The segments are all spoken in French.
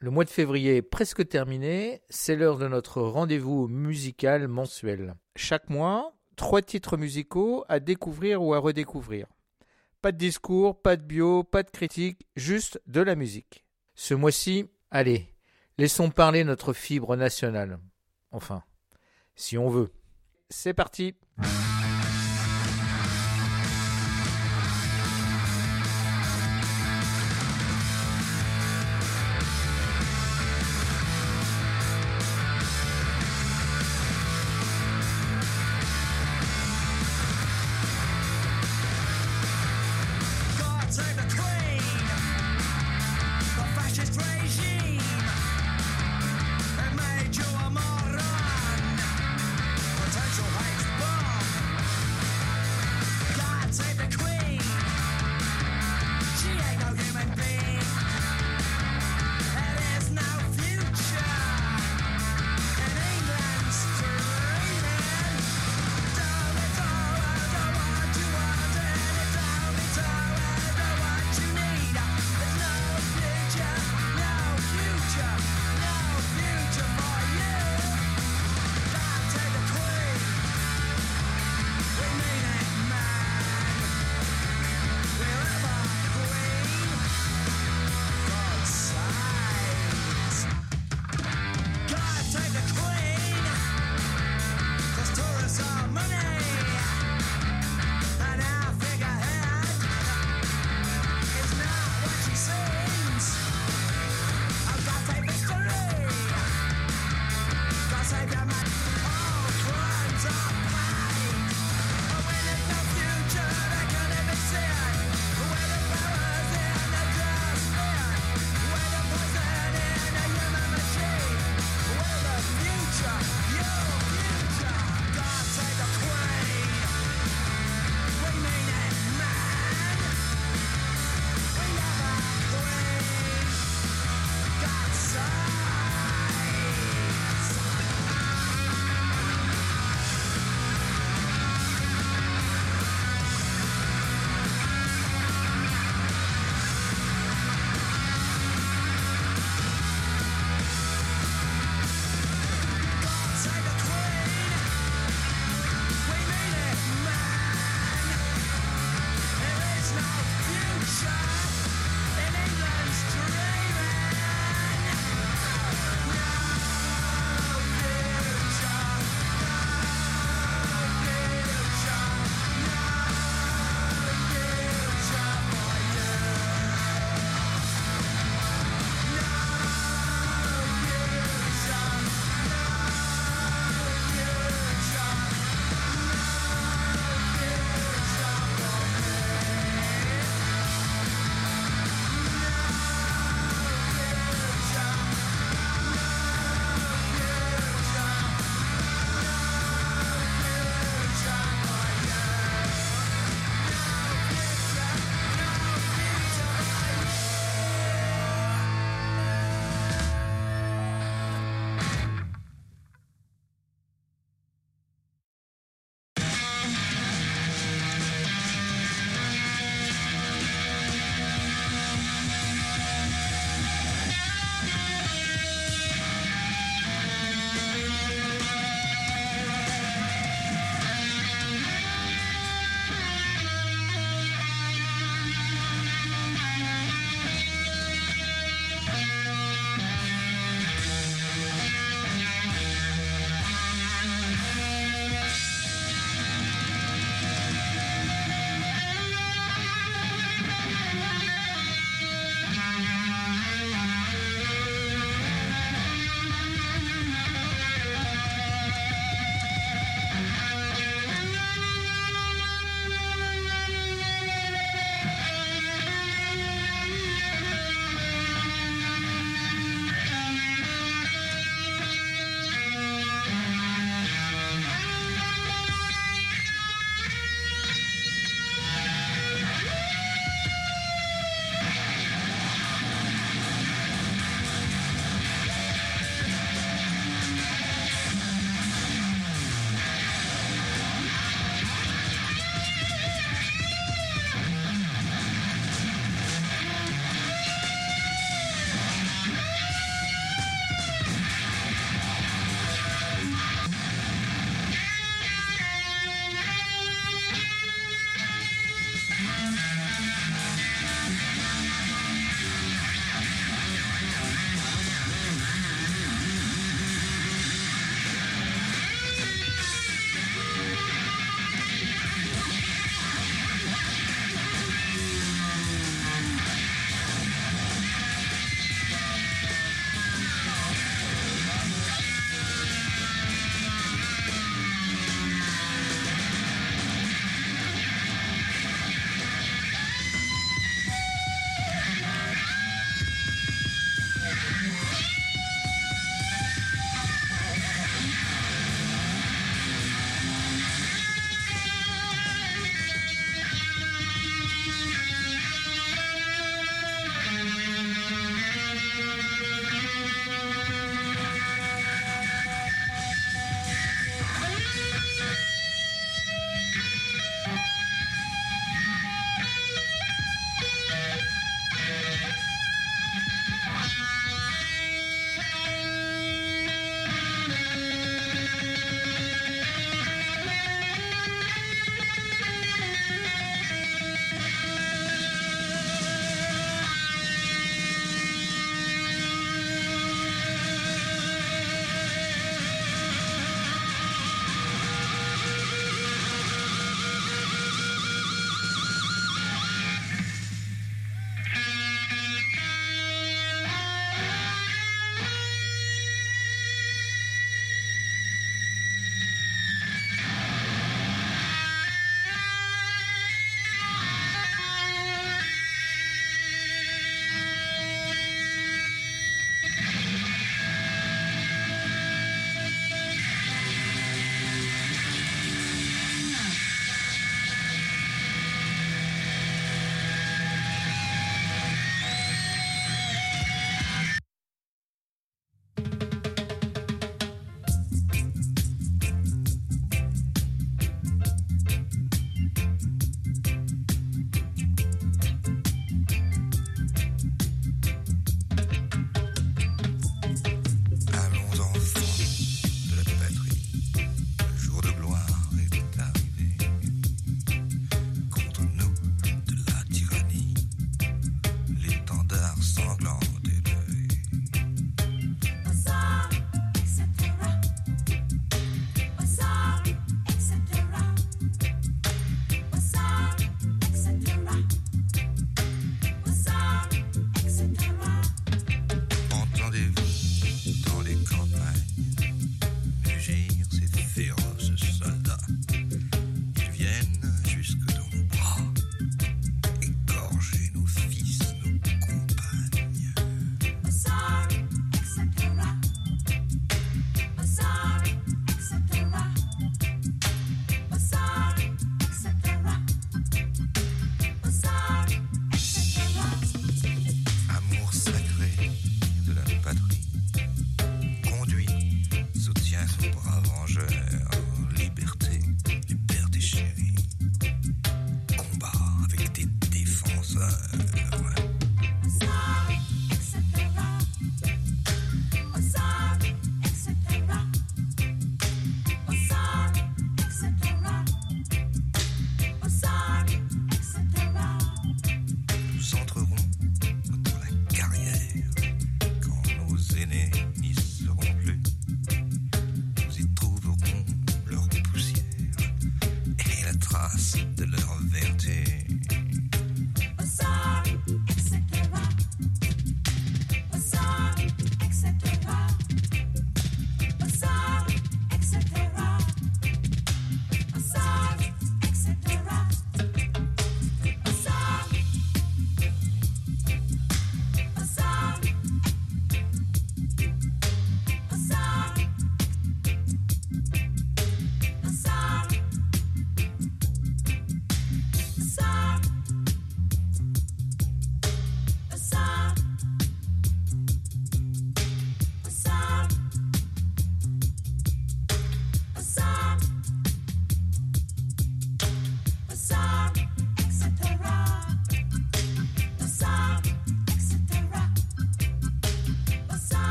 Le mois de février est presque terminé, c'est l'heure de notre rendez-vous musical mensuel. Chaque mois, trois titres musicaux à découvrir ou à redécouvrir. Pas de discours, pas de bio, pas de critique, juste de la musique. Ce mois-ci, allez, laissons parler notre fibre nationale. Enfin, si on veut. C'est parti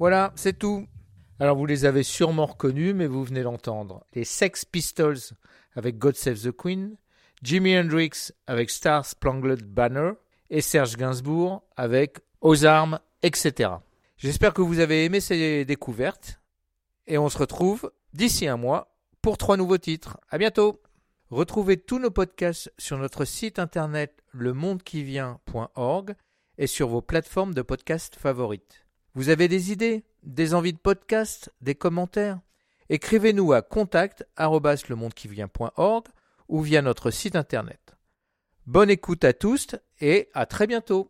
Voilà, c'est tout. Alors vous les avez sûrement reconnus, mais vous venez d'entendre. Les Sex Pistols avec God Save the Queen, Jimi Hendrix avec Star Spangled Banner et Serge Gainsbourg avec Aux armes, etc. J'espère que vous avez aimé ces découvertes et on se retrouve d'ici un mois pour trois nouveaux titres. À bientôt. Retrouvez tous nos podcasts sur notre site internet lemondekivient.org et sur vos plateformes de podcasts favorites. Vous avez des idées, des envies de podcast, des commentaires? Écrivez-nous à contact@lemondekivient.org ou via notre site internet. Bonne écoute à tous et à très bientôt.